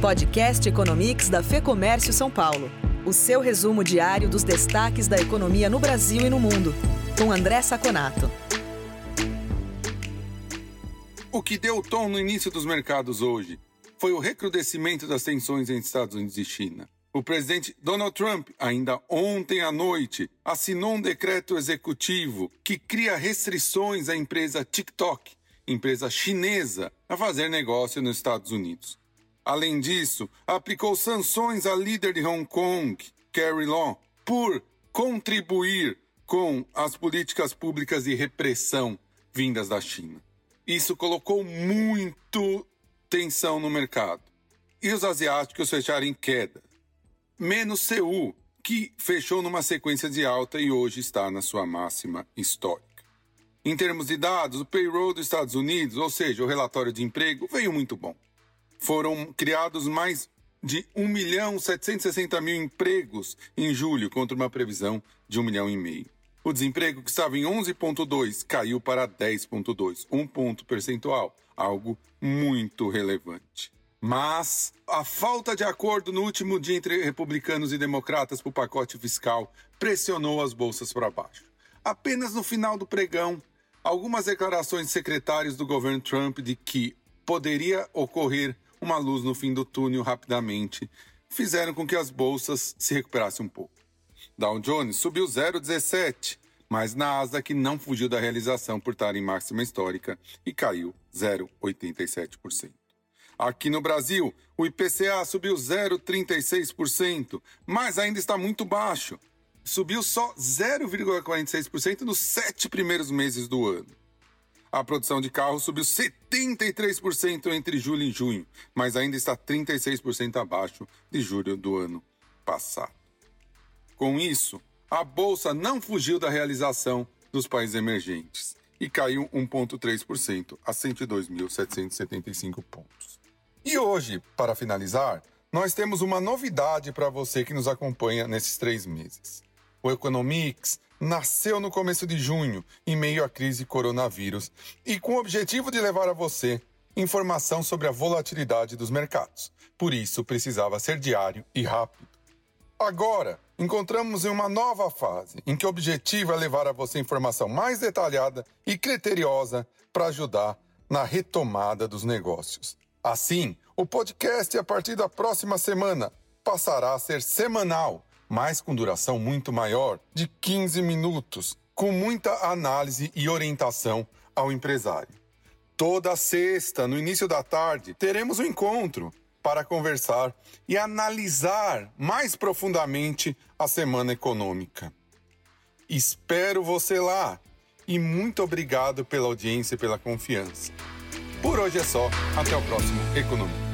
Podcast Economics da Fê Comércio São Paulo. O seu resumo diário dos destaques da economia no Brasil e no mundo. Com André Saconato. O que deu tom no início dos mercados hoje foi o recrudescimento das tensões entre Estados Unidos e China. O presidente Donald Trump, ainda ontem à noite, assinou um decreto executivo que cria restrições à empresa TikTok, empresa chinesa, a fazer negócio nos Estados Unidos. Além disso, aplicou sanções à líder de Hong Kong, Carrie Lam, por contribuir com as políticas públicas de repressão vindas da China. Isso colocou muito tensão no mercado. E os asiáticos fecharam em queda. Menos Seul, que fechou numa sequência de alta e hoje está na sua máxima histórica. Em termos de dados, o payroll dos Estados Unidos, ou seja, o relatório de emprego, veio muito bom foram criados mais de 1 milhão 760 mil empregos em julho, contra uma previsão de 1 milhão e meio. O desemprego, que estava em 11,2, caiu para 10,2, um ponto percentual, algo muito relevante. Mas a falta de acordo no último dia entre republicanos e democratas para o pacote fiscal pressionou as bolsas para baixo. Apenas no final do pregão, algumas declarações de secretários do governo Trump de que poderia ocorrer uma luz no fim do túnel rapidamente, fizeram com que as bolsas se recuperassem um pouco. Dow Jones subiu 0,17, mas Nasdaq não fugiu da realização por estar em máxima histórica e caiu 0,87%. Aqui no Brasil, o IPCA subiu 0,36%, mas ainda está muito baixo. Subiu só 0,46% nos sete primeiros meses do ano. A produção de carros subiu 73% entre julho e junho, mas ainda está 36% abaixo de julho do ano passado. Com isso, a bolsa não fugiu da realização dos países emergentes e caiu 1,3% a 102.775 pontos. E hoje, para finalizar, nós temos uma novidade para você que nos acompanha nesses três meses. O Economics nasceu no começo de junho, em meio à crise coronavírus, e com o objetivo de levar a você informação sobre a volatilidade dos mercados. Por isso, precisava ser diário e rápido. Agora, encontramos em uma nova fase, em que o objetivo é levar a você informação mais detalhada e criteriosa para ajudar na retomada dos negócios. Assim, o podcast, a partir da próxima semana, passará a ser semanal mas com duração muito maior, de 15 minutos, com muita análise e orientação ao empresário. Toda sexta, no início da tarde, teremos um encontro para conversar e analisar mais profundamente a semana econômica. Espero você lá e muito obrigado pela audiência e pela confiança. Por hoje é só, até o próximo Economia.